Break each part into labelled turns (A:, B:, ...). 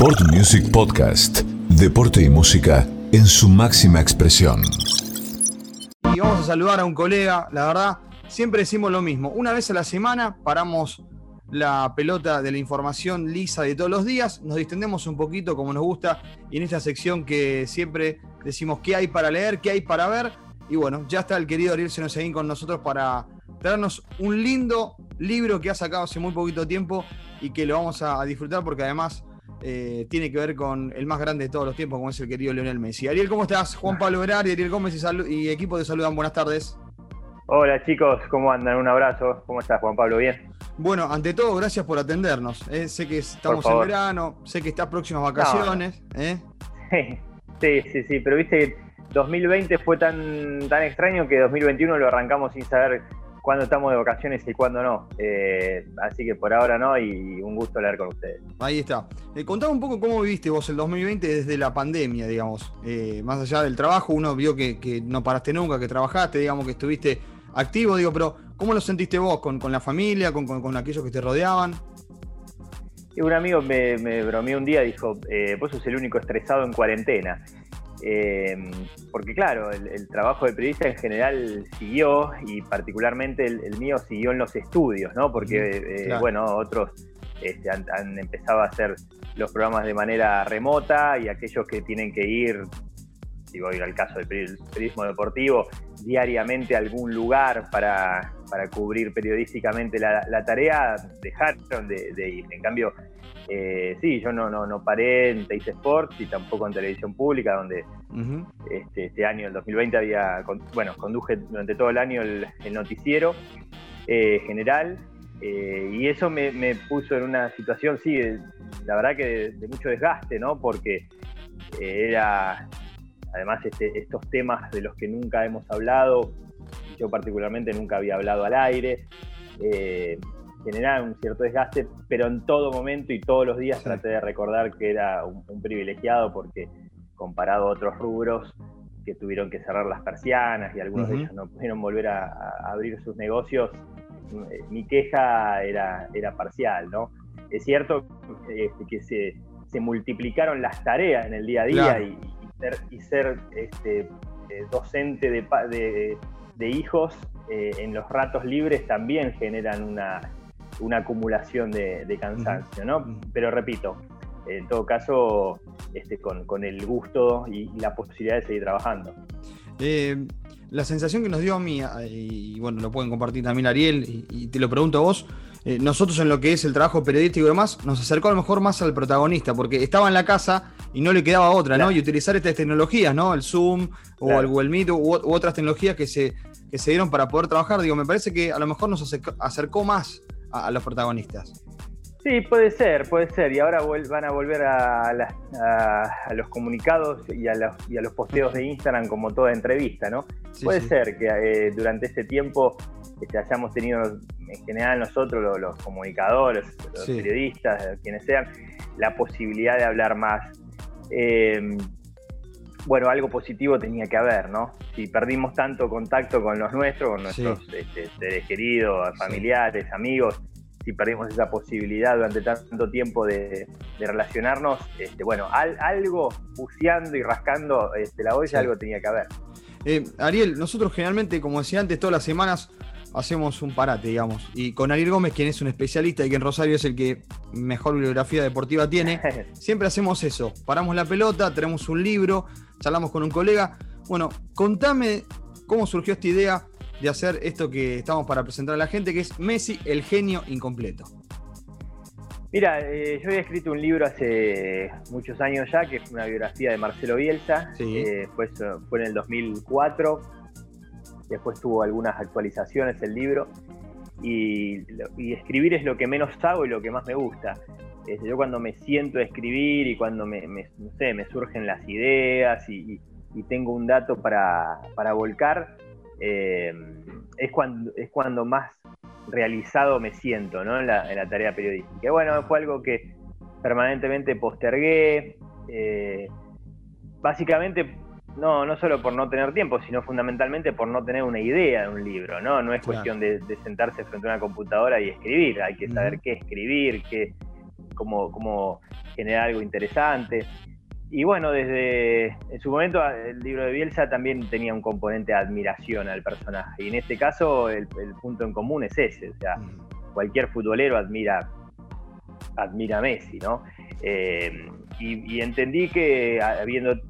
A: Sport Music Podcast. Deporte y música en su máxima expresión.
B: Y vamos a saludar a un colega, la verdad, siempre decimos lo mismo. Una vez a la semana paramos la pelota de la información lisa de todos los días, nos distendemos un poquito como nos gusta y en esta sección que siempre decimos qué hay para leer, qué hay para ver. Y bueno, ya está el querido Ariel Senoseguín con nosotros para traernos un lindo libro que ha sacado hace muy poquito tiempo y que lo vamos a disfrutar porque además eh, tiene que ver con el más grande de todos los tiempos, como es el querido Leonel Messi. Ariel, ¿cómo estás? Juan Pablo Verar y Ariel Gómez y, y equipo te saludan. Buenas tardes.
C: Hola chicos, ¿cómo andan? Un abrazo. ¿Cómo estás, Juan Pablo? ¿Bien?
B: Bueno, ante todo, gracias por atendernos. ¿eh? Sé que estamos en verano, sé que estás próximas vacaciones. ¿eh?
C: Sí, sí, sí, pero viste 2020 fue tan, tan extraño que 2021 lo arrancamos sin saber cuándo estamos de vacaciones y cuándo no. Eh, así que por ahora no y un gusto hablar con ustedes.
B: Ahí está. Eh, contame un poco cómo viviste vos el 2020 desde la pandemia, digamos. Eh, más allá del trabajo, uno vio que, no paraste nunca, que trabajaste, digamos, que estuviste activo, digo, pero ¿cómo lo sentiste vos con, la familia, con, aquellos que te rodeaban?
C: Un amigo me, me bromeó un día, dijo, vos sos el único estresado en cuarentena. Eh, porque claro, el, trabajo de periodista en general siguió y particularmente el, mío siguió en los estudios, ¿no? Porque, eh, bueno, otros este, han, empezado a hacer los programas de manera remota y aquellos que tienen que ir, si voy al caso del periodismo deportivo, diariamente a algún lugar para, cubrir periodísticamente la, tarea, dejaron de ir. En cambio, eh, sí, yo no, no, no paré en Teis Sports y tampoco en televisión pública, donde este, este, año, el 2020, había, bueno, conduje durante todo el año el, noticiero eh, general eh, y eso me, puso en una situación, sí, la verdad que de, mucho desgaste, ¿no? Porque era, además, este, estos temas de los que nunca hemos hablado, yo particularmente nunca había hablado al aire generar un cierto desgaste, pero en todo momento y todos los días traté de recordar que era un, privilegiado porque comparado a otros rubros que tuvieron que cerrar las persianas y algunos de ellos no pudieron volver a, abrir sus negocios, eh, mi queja era, era parcial, ¿no? Es cierto este, que se, multiplicaron las tareas en el día a día y, ser, y ser este, eh, docente de, de, hijos eh, en los ratos libres también generan una, una acumulación de, cansancio, ¿no? Pero repito, en todo caso, este, con, el gusto y, la posibilidad de seguir trabajando.
B: Eh, la sensación que nos dio a mí, y bueno, lo pueden compartir también Ariel, y, te lo pregunto a vos, eh, nosotros en lo que es el trabajo periodístico y demás, nos acercó a lo mejor más al protagonista, porque estaba en la casa y no le quedaba otra, ¿no? Y utilizar estas tecnologías, ¿no? El Zoom o el Google Meet u, otras tecnologías que se, que se dieron para poder trabajar, digo, me parece que a lo mejor nos acercó más a, los protagonistas.
C: Sí, puede ser, puede ser. Y ahora van a volver a, los comunicados y a los, posteos de Instagram como toda entrevista, ¿no? puede ser que eh, durante ese tiempo este, hayamos tenido, en general nosotros, los, comunicadores, los periodistas, quienes sean, la posibilidad de hablar más. Eh, bueno, algo positivo tenía que haber, ¿no? Si perdimos tanto contacto con los nuestros, con nuestros este, seres queridos, familiares, amigos, si perdimos esa posibilidad durante tanto tiempo de, relacionarnos, este, bueno, algo buceando y rascando este, la olla, algo tenía que haber.
B: Eh, Ariel, nosotros generalmente, como decía antes, todas las semanas hacemos un parate, digamos. Y con Ariel Gómez, quien es un especialista y que en Rosario es el que mejor bibliografía deportiva tiene, siempre hacemos eso. Paramos la pelota, tenemos un libro, charlamos con un colega. Bueno, contame cómo surgió esta idea de hacer esto que estamos para presentar a la gente, que es Messi, el genio incompleto.
C: Mira, eh, yo había escrito un libro hace muchos años ya, que es una biografía de Marcelo Bielsa. Eh, fue, fue en el 2004 después tuvo algunas actualizaciones el libro, y, escribir es lo que menos hago y lo que más me gusta. Yo cuando me siento a escribir y cuando me, no sé, me surgen las ideas y, tengo un dato para, volcar, eh, es, cuando, es cuando más realizado me siento ¿no? en, la, tarea periodística. bueno, fue algo que permanentemente postergué. Eh, básicamente no, no solo por no tener tiempo, sino fundamentalmente por no tener una idea de un libro, ¿no? No es cuestión de, sentarse frente a una computadora y escribir, hay que saber qué escribir, qué, cómo, cómo generar algo interesante. Y bueno, desde en su momento el libro de Bielsa también tenía un componente de admiración al personaje. Y en este caso el, punto en común es ese. O sea, cualquier futbolero admira, admira a Messi, ¿no? Eh, y, entendí que habiendo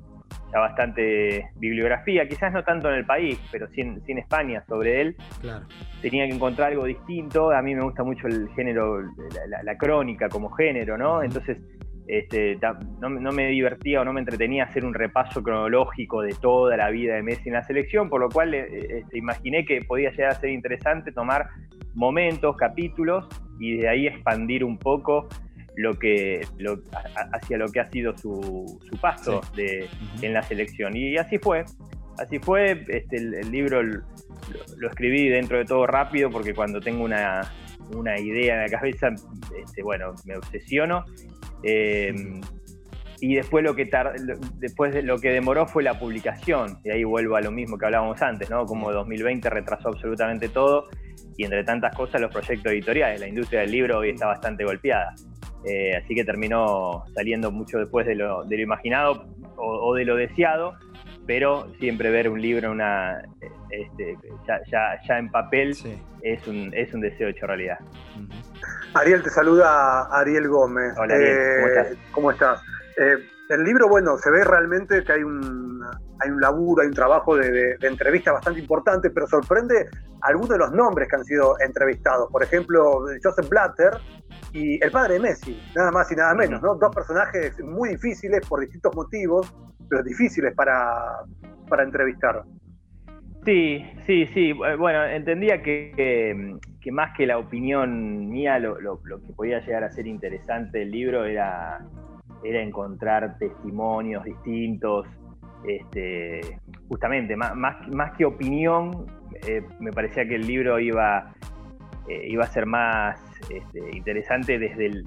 C: ya bastante bibliografía, quizás no tanto en el país, pero sí en, España sobre él, tenía que encontrar algo distinto. A mí me gusta mucho el género, la, crónica como género, ¿no? Entonces este, no, me divertía o no me entretenía hacer un repaso cronológico de toda la vida de Messi en la selección, por lo cual eh, este, imaginé que podía llegar a ser interesante tomar momentos, capítulos y de ahí expandir un poco lo que hacia lo que ha sido su, paso de, en la selección. Y así fue, así fue, este, el, libro lo, escribí dentro de todo rápido porque cuando tengo una, una idea en la cabeza, este, bueno, me obsesiono eh, y después lo que después de lo que demoró fue la publicación, y ahí vuelvo a lo mismo que hablábamos antes, ¿no? Como 2020 retrasó absolutamente todo, y entre tantas cosas los proyectos editoriales, la industria del libro hoy está bastante golpeada. Eh, así que terminó saliendo mucho después de lo, imaginado o, de lo deseado, pero siempre ver un libro una, este, ya, en papel es, un, es un deseo hecho realidad.
D: Ariel, te saluda Ariel Gómez.
C: Hola, Ariel,
D: ¿cómo estás? Eh, el libro, bueno, se ve realmente que hay un, hay un laburo, hay un trabajo de, entrevista bastante importante, pero sorprende algunos de los nombres que han sido entrevistados. Por ejemplo, Joseph Blatter y el padre de Messi, nada más y nada menos, ¿no? Dos personajes muy difíciles por distintos motivos, pero difíciles para, para entrevistar.
C: Sí, sí, sí. Bueno, entendía que, más que la opinión mía, lo, que podía llegar a ser interesante del libro era, era encontrar testimonios distintos. Este, justamente, más, más, que opinión, eh, me parecía que el libro iba, eh, iba a ser más este, interesante desde,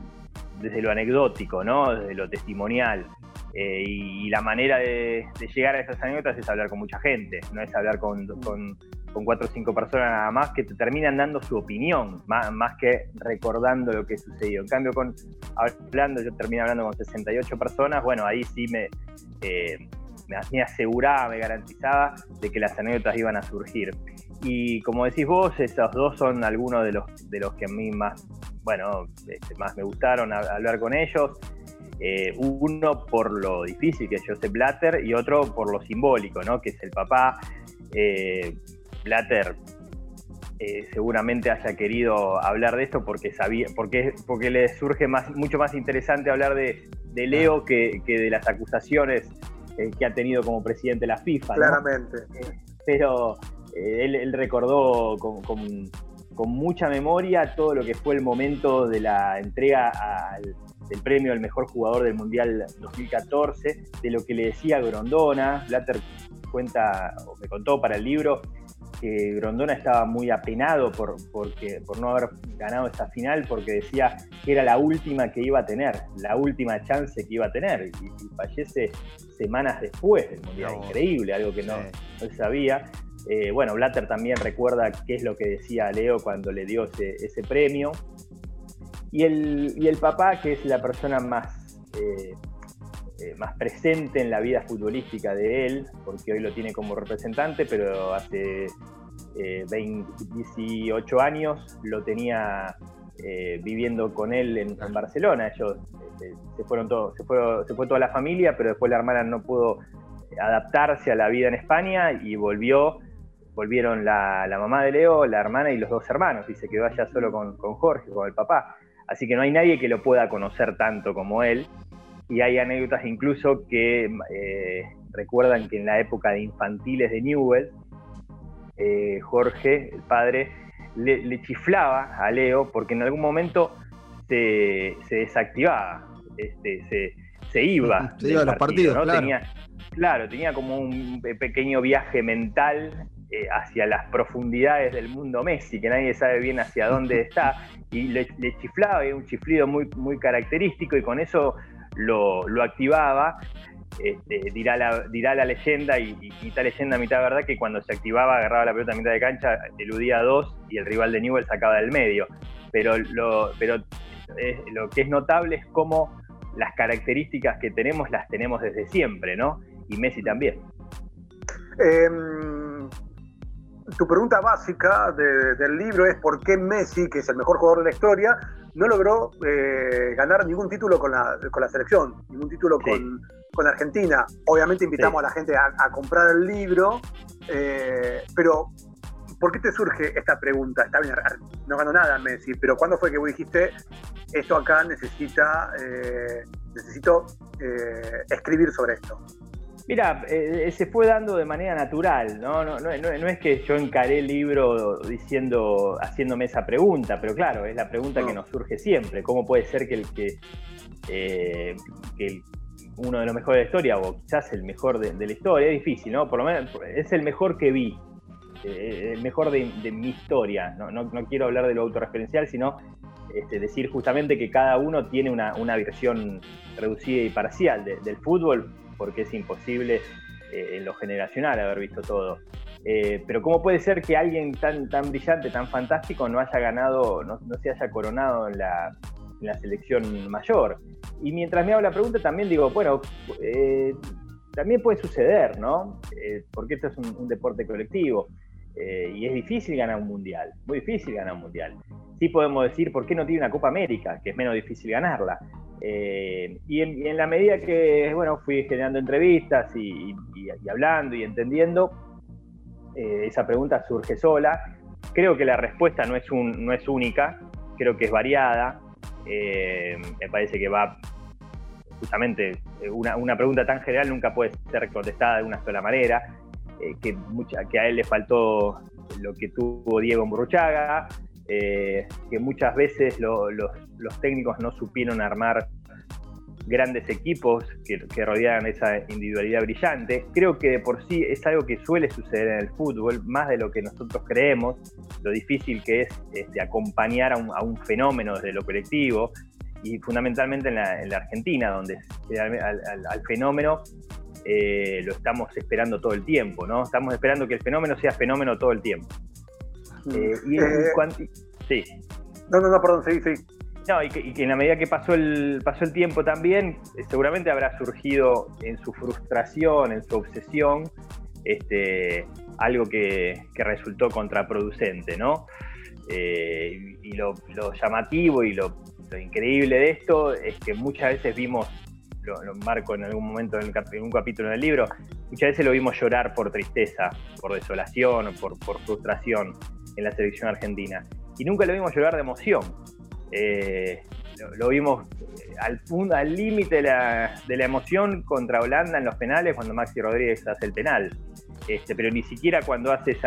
C: desde lo anecdótico, ¿no? desde lo testimonial. Eh, y, la manera de, llegar a esas anécdotas es hablar con mucha gente, no es hablar con, con, cuatro o cinco personas nada más que te terminan dando su opinión, más, más, que recordando lo que sucedió. En cambio, con hablando, yo terminé hablando con 68 personas, bueno, ahí sí me, eh, me, aseguraba, me garantizaba de que las anécdotas iban a surgir. Y como decís vos, esos dos son algunos de los, de los que a mí más, bueno, este, más me gustaron hablar con ellos. Eh, uno por lo difícil que es Joseph Blatter y otro por lo simbólico, ¿no? que es el papá. Eh, Blatter eh, seguramente haya querido hablar de esto porque sabía, porque, porque le surge más, mucho más interesante hablar de, Leo que, de las acusaciones que ha tenido como presidente de la FIFA.
D: Claramente.
C: pero él, recordó con, con mucha memoria todo lo que fue el momento de la entrega al el premio al mejor jugador del Mundial 2014, de lo que le decía Grondona. Blatter cuenta, o me contó para el libro, que Grondona estaba muy apenado por, porque, por no haber ganado esa final, porque decía que era la última que iba a tener, la última chance que iba a tener, y, fallece semanas después del Mundial. Increíble, algo que no, no sabía. Eh, bueno, Blatter también recuerda qué es lo que decía Leo cuando le dio ese premio. Y el, y el papá, que es la persona más, eh, eh, más presente en la vida futbolística de él, porque hoy lo tiene como representante, pero hace 18 eh, años lo tenía viviendo con él en, Barcelona. Ellos se fueron todos, se, se fue toda la familia, pero después la hermana no pudo adaptarse a la vida en España y volvió volvieron la, mamá de Leo, la hermana y los dos hermanos, y se quedó allá solo con, con Jorge, con el papá. Así que no hay nadie que lo pueda conocer tanto como él. Y hay anécdotas incluso que eh, recuerdan que en la época de infantiles de Newell, eh, Jorge, el padre, le, chiflaba a Leo porque en algún momento se, desactivaba, este, se, iba.
B: Se iba a los partidos,
C: claro. Tenía, claro, tenía como un pequeño viaje mental eh, hacia las profundidades del mundo Messi, que nadie sabe bien hacia dónde está, y le, chiflaba, un chiflido muy, muy característico, y con eso lo, activaba. Este, dirá, la, dirá la leyenda, y, y, tal leyenda a mitad verdad, que cuando se activaba, agarraba la pelota a mitad de cancha, eludía a dos y el rival de Newell sacaba del medio. Pero, lo, pero lo que es notable es cómo las características que tenemos las tenemos desde siempre, ¿no? Y Messi también.
D: Em, tu pregunta básica del libro es por qué Messi, que es el mejor jugador de la historia, no logró eh, ganar ningún título con la, selección, ningún título con, Argentina. Obviamente invitamos a la gente a, comprar el libro, eh, pero ¿por qué te surge esta pregunta? Está bien, no ganó nada Messi, pero ¿cuándo fue que vos dijiste esto acá necesita, eh, necesito escribir sobre esto?
C: Mira, eh, se fue dando de manera natural, ¿no? No, es que yo encaré el libro diciendo, haciéndome esa pregunta, pero claro, es la pregunta que nos surge siempre. ¿Cómo puede ser que el que, eh, uno de los mejores de la historia, o quizás el mejor de, la historia, es difícil, ¿no? Por lo menos es el mejor que vi, eh, el mejor de, mi historia. No, quiero hablar de lo autorreferencial, sino este, decir justamente que cada uno tiene una, versión reducida y parcial del fútbol porque es imposible eh, en lo generacional haber visto todo. Eh, pero ¿cómo puede ser que alguien tan, brillante, tan fantástico, no haya ganado, no, se haya coronado en la, selección mayor? Y mientras me hago la pregunta, también digo, bueno, eh, también puede suceder, ¿no? porque esto es un, deporte colectivo. y es difícil ganar un mundial, muy difícil ganar un mundial. Sí podemos decir, ¿por qué no tiene una Copa América? Que es menos difícil ganarla. Eh, y, en, la medida que bueno, fui generando entrevistas y, hablando y entendiendo, eh, esa pregunta surge sola. Creo que la respuesta no es, no es única, creo que es variada. Eh, me parece que va justamente una, una, pregunta tan general nunca puede ser contestada de una sola manera. que, mucha, que a él le faltó lo que tuvo Diego Burruchaga, eh, que muchas veces los, técnicos no supieron armar grandes equipos que, que rodearan esa individualidad brillante. Creo que de por sí es algo que suele suceder en el fútbol, más de lo que nosotros creemos, lo difícil que es este, acompañar a un, fenómeno desde lo colectivo y fundamentalmente en la, Argentina, donde al, fenómeno eh, lo estamos esperando todo el tiempo, ¿no? Estamos esperando que el fenómeno sea fenómeno todo el tiempo.
D: Eh, y eh, sí. No, no, no, perdón, sí, sí.
C: No, y que, en la medida que pasó el, pasó el tiempo también, eh, seguramente habrá surgido en su frustración, en su obsesión, este, algo que, resultó contraproducente, ¿no? y lo, llamativo y lo, increíble de esto es que muchas veces vimos, lo, marco en algún momento en, un capítulo del libro, muchas veces lo vimos llorar por tristeza, por desolación, por, por frustración en la selección argentina. Y nunca lo vimos llorar de emoción. Eh, lo, vimos eh, al límite de la, emoción contra Holanda en los penales cuando Maxi Rodríguez hace el penal. Este, pero ni siquiera cuando hace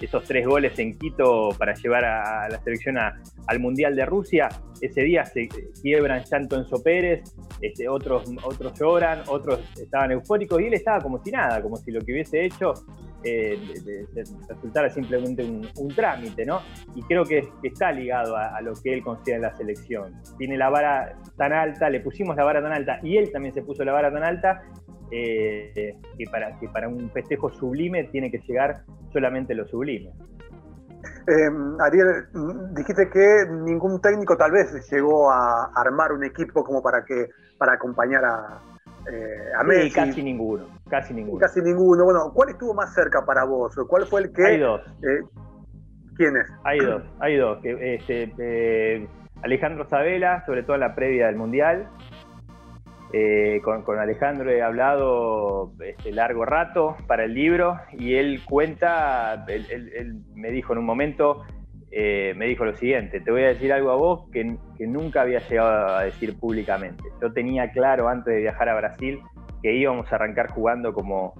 C: esos tres goles en Quito para llevar a, la selección al Mundial de Rusia, ese día se quiebran llanto Enzo Pérez, este, otros lloran, otros estaban eufóricos y él estaba como si nada, como si lo que hubiese hecho eh, resultara simplemente un, trámite, ¿no? Y creo que, está ligado a, lo que él considera la selección. Tiene la vara tan alta, le pusimos la vara tan alta y él también se puso la vara tan alta eh, que, para, que para un festejo sublime tiene que llegar solamente lo sublime.
D: Em, Ariel, dijiste que ningún técnico tal vez llegó a armar un equipo como para que para acompañar a,
C: eh, a Messi. casi ninguno, casi ninguno.
D: Casi ninguno. Bueno, ¿cuál estuvo más cerca para vos? ¿Cuál fue el que?
C: Hay dos.
D: Eh, ¿Quiénes?
C: Hay dos, hay dos. Este, eh, Alejandro Sabela, sobre todo en la previa del Mundial. Eh, con, Alejandro he hablado este, largo rato para el libro y él cuenta, él me dijo en un momento, eh, me dijo lo siguiente, te voy a decir algo a vos que, nunca había llegado a decir públicamente. Yo tenía claro antes de viajar a Brasil que íbamos a arrancar jugando como,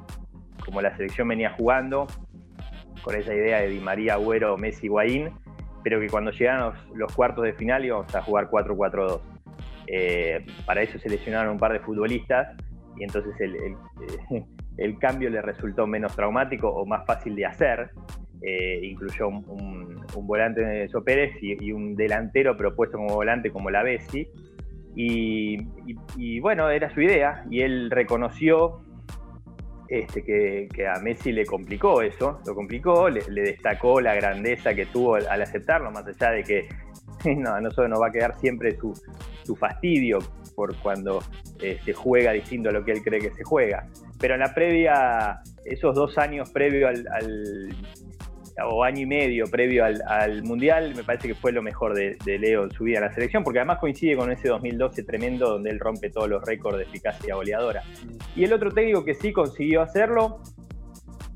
C: como la selección venía jugando, con esa idea de Di María, Agüero, Messi, Guaín, pero que cuando llegaran los, cuartos de final íbamos a jugar 4-4-2. Eh, para eso seleccionaron un par de futbolistas y entonces el, el cambio le resultó menos traumático o más fácil de hacer eh, incluyó un, volante de Eso Pérez y, un delantero propuesto como volante como la Bessi. Y, bueno, era su idea y él reconoció este, que, a Messi le complicó eso, lo complicó, le, destacó la grandeza que tuvo al aceptarlo, más allá de que no, no solo nos va a quedar siempre su, fastidio por cuando se juega distinto a lo que él cree que se juega. Pero en la previa, esos dos años previo al, o año y medio previo al, Mundial, me parece que fue lo mejor de, Leo en su vida en la selección, porque además coincide con ese 2012 tremendo donde él rompe todos los récords de eficacia goleadora. Y el otro técnico que sí consiguió hacerlo,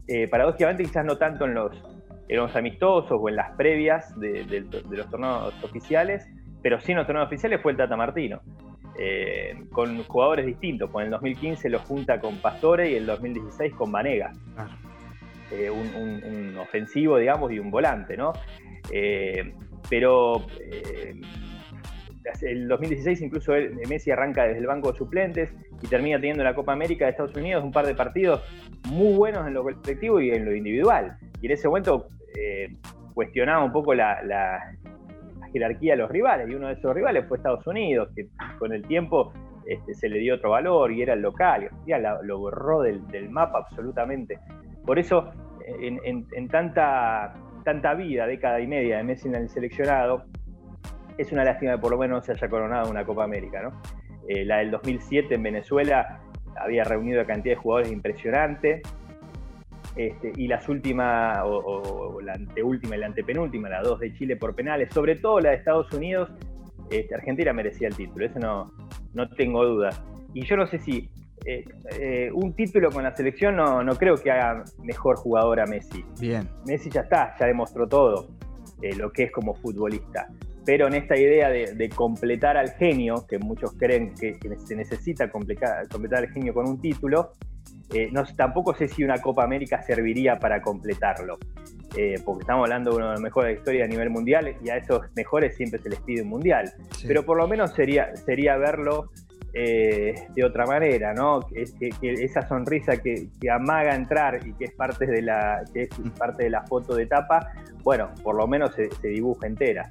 C: eh, paradójicamente quizás no tanto en los, los amistosos o en las previas de, los torneos oficiales, pero sí en los torneos oficiales fue el Tata Martino. Eh, con jugadores distintos, con el 2015 lo junta con Pastore y el 2016 con Vanega. Eh, un, ofensivo, digamos, y un volante, ¿no? Eh, pero eh, el 2016 incluso Messi arranca desde el banco de suplentes y termina teniendo la Copa América de Estados Unidos un par de partidos muy buenos en lo colectivo y en lo individual. Y en ese momento cuestionaba un poco la, jerarquía de los rivales, y uno de esos rivales fue Estados Unidos, que con el tiempo este, se le dio otro valor y era el local, y ya lo borró del, mapa absolutamente. Por eso en, tanta, tanta vida, década y media de Messi en el seleccionado, es una lástima que por lo menos se haya coronado una Copa América. ¿no? Eh, la del 2007 en Venezuela había reunido a cantidad de jugadores impresionante. Este, y las últimas, o, la anteúltima y la antepenúltima, la dos de Chile por penales, sobre todo la de Estados Unidos, este, Argentina merecía el título, eso no, no tengo duda. Y yo no sé si eh, eh, un título con la selección no, no, creo que haga mejor jugador a Messi.
B: Bien.
C: Messi ya está, ya demostró todo eh, lo que es como futbolista. Pero en esta idea de, completar al genio, que muchos creen que, se necesita completar, completar al genio con un título, no, tampoco sé si una Copa América serviría para completarlo. porque estamos hablando de uno de los mejores de la historia a nivel mundial y a esos mejores siempre se les pide un mundial. Pero por lo menos sería, sería verlo eh, de otra manera, ¿no? Que, esa sonrisa que, amaga entrar y que es parte de la, que es parte de la foto de tapa, bueno, por lo menos se, dibuja entera.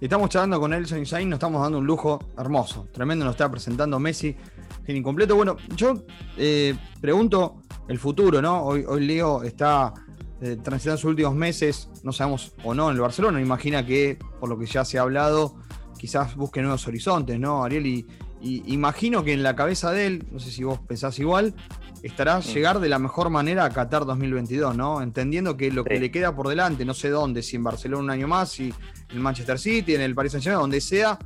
B: Estamos charlando con Elson Insain, nos estamos dando un lujo hermoso, tremendo, nos está presentando Messi en incompleto. Bueno, yo eh, pregunto el futuro, ¿no? Hoy, hoy Leo está eh, transitando sus últimos meses, no sabemos o no, en el Barcelona. Imagina que, por lo que ya se ha hablado, quizás busque nuevos horizontes, ¿no, Ariel? Y, y imagino que en la cabeza de él, no sé si vos pensás igual, estará llegar de la mejor manera a Qatar 2022, ¿no? Entendiendo que lo que le queda por delante, no sé dónde, si en Barcelona un año más, si en Manchester City, en el Paris Saint-Germain, donde sea,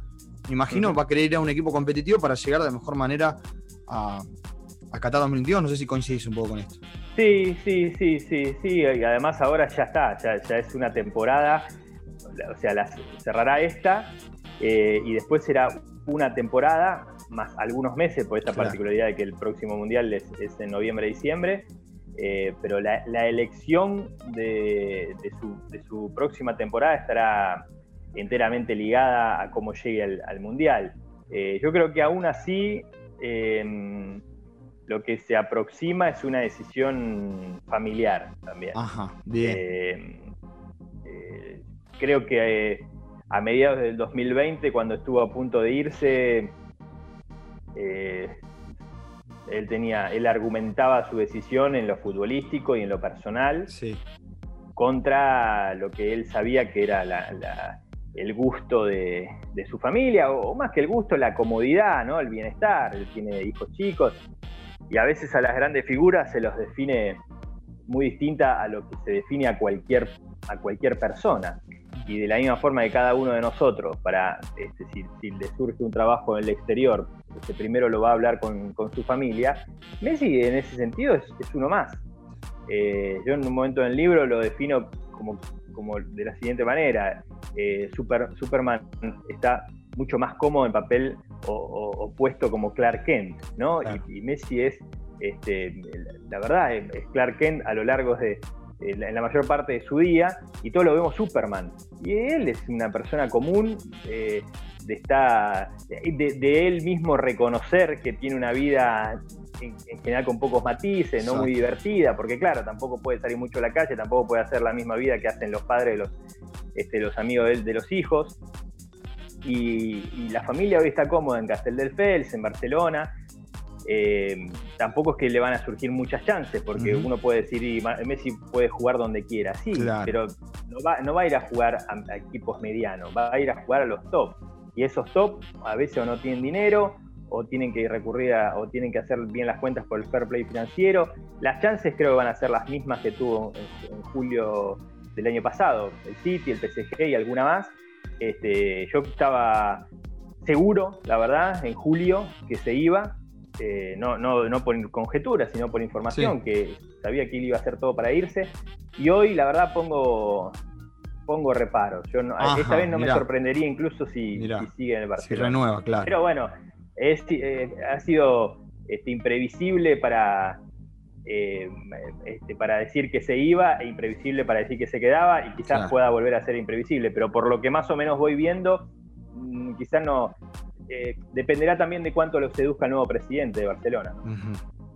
B: me imagino va a querer ir a un equipo competitivo para llegar de la mejor manera a, Qatar 2022. No sé si coincidís un poco con esto.
C: Sí, sí, sí, sí, sí. Y además ahora ya está, ya, es una temporada, o sea, la, cerrará esta eh, y después será una temporada más algunos meses por esta particularidad de que el próximo mundial es, en noviembre-diciembre. Eh, pero la, elección de, su, próxima temporada estará enteramente ligada a cómo llegue al, mundial. Eh, yo creo que aún así em, lo que se aproxima es una decisión familiar también.
B: Ajá, bien.
C: Em, eh, creo que a mediados del 2020, cuando estuvo a punto de irse, eh, él tenía, él argumentaba su decisión en lo futbolístico y en lo personal contra lo que él sabía que era el gusto de, su familia, o, más que el gusto, la comodidad, ¿no? el bienestar. Él tiene hijos chicos y a veces a las grandes figuras se los define muy distinta a lo que se define a cualquier, a cualquier persona y de la misma forma que cada uno de nosotros, para este, si, le surge un trabajo en el exterior, este, primero lo va a hablar con, su familia, Messi en ese sentido es, uno más. Eh, yo en un momento del libro lo defino como, como de la siguiente manera, eh, Superman está mucho más cómodo en papel opuesto como Clark Kent, ¿no? Y, Messi es, este, la verdad, es Clark Kent a lo largo de, en la mayor parte de su día y todo lo vemos Superman. Y él es una persona común, eh, de, de, él mismo reconocer que tiene una vida en, general con pocos matices, no muy divertida, porque claro, tampoco puede salir mucho a la calle, tampoco puede hacer la misma vida que hacen los padres de los, este, los amigos de, de los hijos. Y, la familia hoy está cómoda en Castel del Fels, en Barcelona. Eh, tampoco es que le van a surgir muchas chances, porque uno puede decir, y Messi puede jugar donde quiera, sí, pero no va, no va, a ir a jugar a, equipos medianos, va a ir a jugar a los top. Y esos top a veces o no tienen dinero, o tienen que recurrir a, o tienen que hacer bien las cuentas por el fair play financiero. Las chances creo que van a ser las mismas que tuvo en, julio del año pasado, el City, el PSG y alguna más. Este, yo estaba seguro, la verdad, en julio que se iba, eh, no, no, no, por conjetura, sino por información, que sabía que él iba a hacer todo para irse. Y hoy, la verdad, pongo, pongo reparo. Yo esta vez no me sorprendería incluso si, sigue en el Barcelona.
B: Si renueva, claro.
C: Pero bueno, es, eh, ha sido este, imprevisible para, eh, este, para decir que se iba e imprevisible para decir que se quedaba y quizás pueda volver a ser imprevisible. Pero por lo que más o menos voy viendo, mm, quizás no, eh, dependerá también de cuánto lo seduzca el nuevo presidente de Barcelona.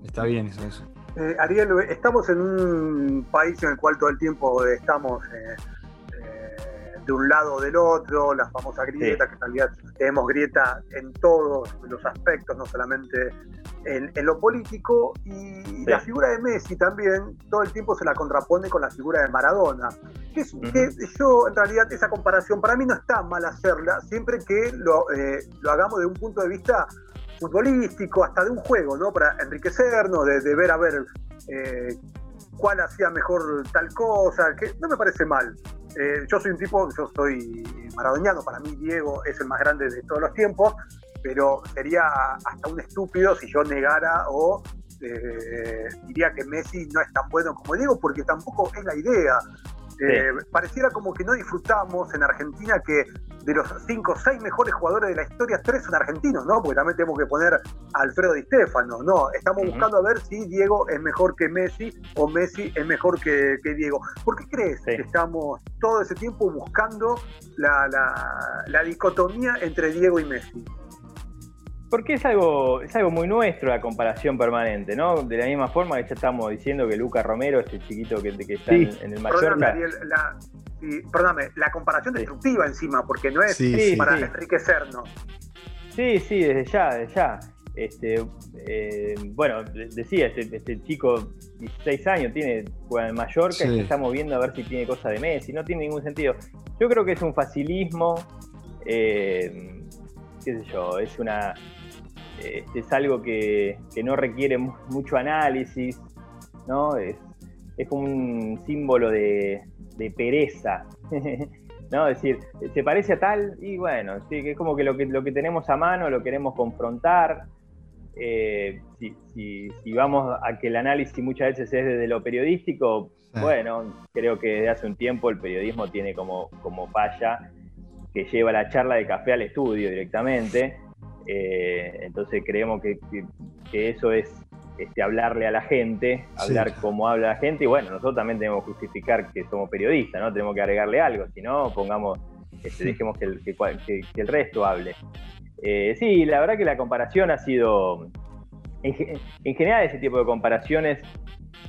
B: Está bien eso. eso.
D: Eh, Ariel, estamos en un país en el cual todo el tiempo estamos eh, de un lado o del otro, la famosa grieta, que en realidad tenemos grieta en todos los aspectos, no solamente en, lo político, y la figura de Messi también todo el tiempo se la contrapone con la figura de Maradona. Que, yo, en realidad, esa comparación para mí no está mal hacerla, siempre que lo, eh, lo hagamos de un punto de vista futbolístico, hasta de un juego, ¿no? Para enriquecernos, de, ver a ver eh, cuál hacía mejor tal cosa, que no me parece mal. Eh, yo soy un tipo, yo soy maradoniano, para mí Diego es el más grande de todos los tiempos, pero sería hasta un estúpido si yo negara o eh, diría que Messi no es tan bueno como Diego, porque tampoco es la idea. Eh, pareciera como que no disfrutamos en Argentina que de los cinco o seis mejores jugadores de la historia, tres son argentinos, ¿no? Porque también tenemos que poner a Alfredo Di Stefano, ¿no? Estamos buscando a ver si Diego es mejor que Messi o Messi es mejor que, Diego. ¿Por qué crees que estamos todo ese tiempo buscando la dicotomía entre Diego y Messi?
C: Porque es algo, es algo muy nuestro la comparación permanente, ¿no? De la misma forma que ya estamos diciendo que Luca Romero, este chiquito que, que está en, el Mallorca.
D: la, perdóname, la comparación destructiva encima, porque no es para enriquecernos.
C: Sí, sí, desde ya, desde ya. Este, eh, bueno, decía, este, este, chico, 16 años, tiene, juega en Mallorca y se está moviendo a ver si tiene cosa de Messi. No tiene ningún sentido. Yo creo que es un facilismo. Eh, qué sé yo, es una este, es algo que, no requiere mucho análisis, ¿no? Es, como un símbolo de, pereza, ¿no? Es decir, se parece a tal y bueno, sí, es como que lo, que lo que tenemos a mano lo queremos confrontar. Eh, si, vamos a que el análisis muchas veces es desde lo periodístico, bueno, creo que desde hace un tiempo el periodismo tiene como, como falla que lleva la charla de café al estudio directamente eh, entonces creemos que, eso es este, hablarle a la gente, hablar como habla la gente, y bueno, nosotros también tenemos que justificar que somos periodistas, ¿no? Tenemos que agregarle algo, si no, pongamos, este, dejemos que el, resto hable. Eh, sí, la verdad que la comparación ha sido, en, general ese tipo de comparaciones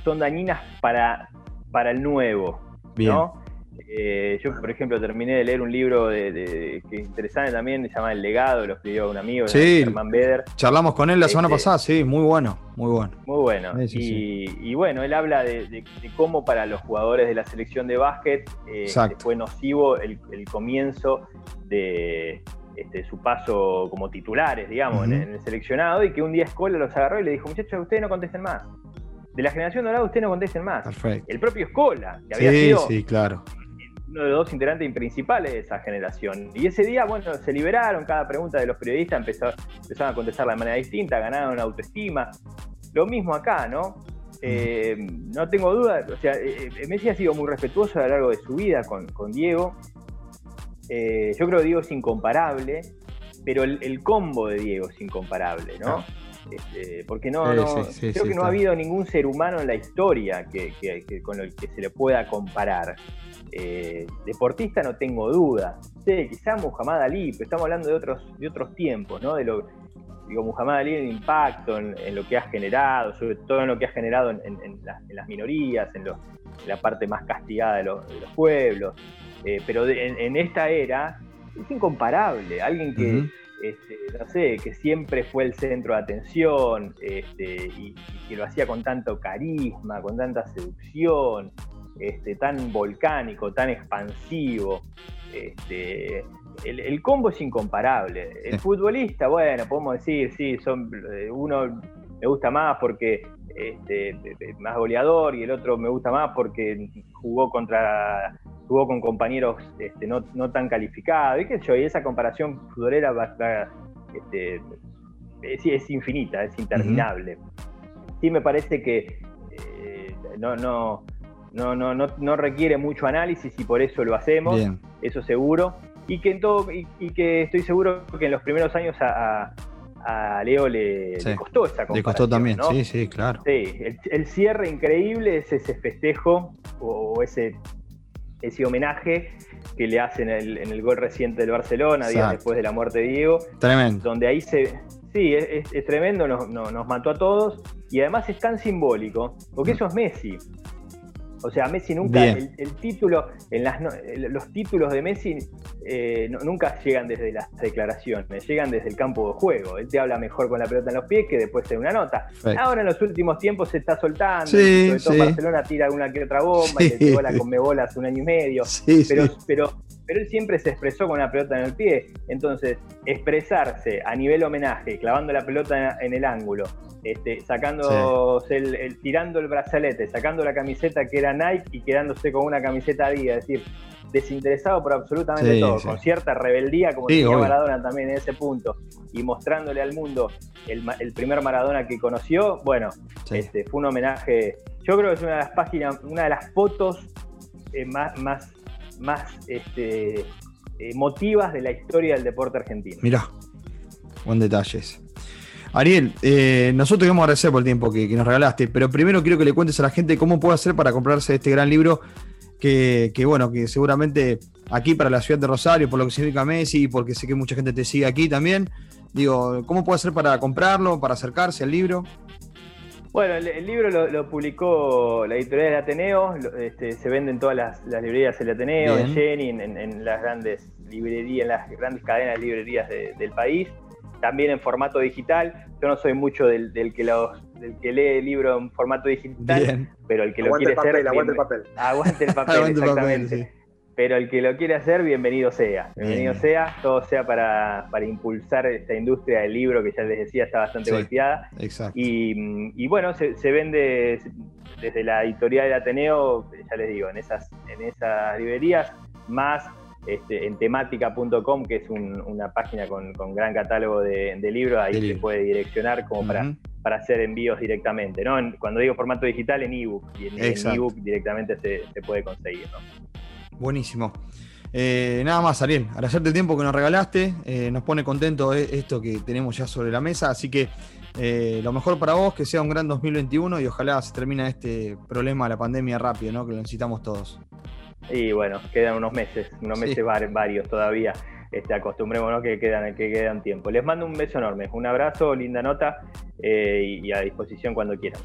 C: son dañinas para, para el nuevo, ¿no? Eh, yo, por ejemplo, terminé de leer un libro de, que es interesante también, se llama El legado, lo escribió un amigo,
B: sí, Beder. Charlamos con él la semana este, pasada, sí, muy bueno, muy bueno.
C: Muy bueno. y, bueno, él habla de, cómo para los jugadores de la selección de básquet eh, fue nocivo el, comienzo de este, su paso como titulares, digamos, en, el seleccionado, y que un día Escola los agarró y le dijo, muchachos, ustedes no contesten más. De la generación dorada ustedes no contesten más. Perfecto. El propio Escola, que había sido
B: sí, claro
C: uno de los dos integrantes principales de esa generación. Y ese día, bueno, se liberaron, cada pregunta de los periodistas empezó, empezaron a contestar de manera distinta, ganaron autoestima. Lo mismo acá, ¿no? Eh, no tengo duda, o sea, eh, eh, Messi ha sido muy respetuoso a lo largo de su vida con, Diego. yo creo que Diego es incomparable, pero el, combo de Diego es incomparable, ¿no? Este, porque no, creo que no ha habido ningún ser humano en la historia que, con el que se le pueda comparar. Eh, deportista no tengo duda. Sí, quizá Muhammad Ali, pero estamos hablando de otros, de otros tiempos, ¿no? De lo, digo, Muhammad Ali el impacto en, lo que ha generado, sobre todo en lo que ha generado en, las minorías, en, la parte más castigada de, los pueblos. Eh, pero en, esta era es incomparable. Alguien que este, no sé, que siempre fue el centro de atención este, y, que lo hacía con tanto carisma, con tanta seducción, este, tan volcánico, tan expansivo. Este, el, combo es incomparable. El futbolista, bueno, podemos decir, sí, son, eh, uno me gusta más porque este, más goleador y el otro me gusta más porque jugó contra jugó con compañeros este, no, tan calificados y qué yo y esa comparación futbolera este, es, infinita es interminable sí me parece que eh, no, no, no, no, no, requiere mucho análisis y por eso lo hacemos eso seguro y que en todo y, que estoy seguro que en los primeros años a a Leo le, costó esa comparación. Le costó también,
B: sí, sí, claro.
C: Sí, el, cierre increíble es ese festejo o ese, ese homenaje que le hacen en el, gol reciente del Barcelona, días después de la muerte de Diego.
B: Tremendo.
C: Donde ahí se. Sí, es, tremendo, nos, nos, mató a todos y además es tan simbólico, porque mm. eso es Messi. O sea, Messi nunca, el, título, en las, los títulos de Messi eh, nunca llegan desde las declaraciones, llegan desde el campo de juego. Él te habla mejor con la pelota en los pies que después de una nota. Ahora en los últimos tiempos se está soltando, sobre todo Barcelona tira una que otra bomba y le llegó la Conmebol hace un año y medio. pero, pero, pero él siempre se expresó con la pelota en el pie. Entonces, expresarse a nivel homenaje, clavando la pelota en el ángulo, este, sacando el, tirando el brazalete, sacando la camiseta que era Nike y quedándose con una camiseta Adidas, es decir, desinteresado por absolutamente todo, con cierta rebeldía, como decía Maradona también en ese punto, y mostrándole al mundo el, primer Maradona que conoció, bueno, este, fue un homenaje, yo creo que es una de las páginas, una de las fotos eh, más, más, más este, emotivas de la historia del deporte argentino.
B: Mirá, buen detalles. Ariel, eh, nosotros queremos agradecer por el tiempo que, nos regalaste, pero primero quiero que le cuentes a la gente cómo puede hacer para comprarse este gran libro que, bueno, que seguramente aquí para la ciudad de Rosario, por lo que significa Messi, porque sé que mucha gente te sigue aquí también, digo, ¿cómo puede hacer para comprarlo, para acercarse al libro?
C: Bueno, el, libro lo, publicó la editorial del Ateneo, este, se vende en todas las, librerías del Ateneo, en Jenny, en, las grandes librerías, en las grandes cadenas de librerías del país también en formato digital. Yo no soy mucho del, que, los, del que lee el libro en formato digital, pero el que lo quiere hacer.
D: Aguante el papel.
C: Aguante el papel, exactamente. Pero el que lo quiere hacer, bienvenido sea. Bienvenido sea, todo sea para, impulsar esta industria del libro que ya les decía está bastante golpeada.
B: Exacto.
C: Y, bueno, se, vende desde la editorial del Ateneo, ya les digo, en esas, en esas librerías, más este, en temática.com, que es una página con, gran catálogo de, libros, ahí se puede direccionar como para, para hacer envíos directamente. ¿no? cuando digo formato digital, en ebook, y en, ebook directamente se, puede conseguir.
B: Buenísimo. Eh, nada más, Ariel, agradecerte el tiempo que nos regalaste. Eh, nos pone contento e-, esto que tenemos ya sobre la mesa. Así que eh, lo mejor para vos, que sea un gran 2021 y ojalá se termine este problema de la pandemia rápido, ¿no? que lo necesitamos todos.
C: Y bueno, quedan unos meses, unos meses varios todavía. Este, acostumbrémonos que quedan, que quedan tiempo. Les mando un beso enorme, un abrazo, linda nota eh, y a disposición cuando quieran.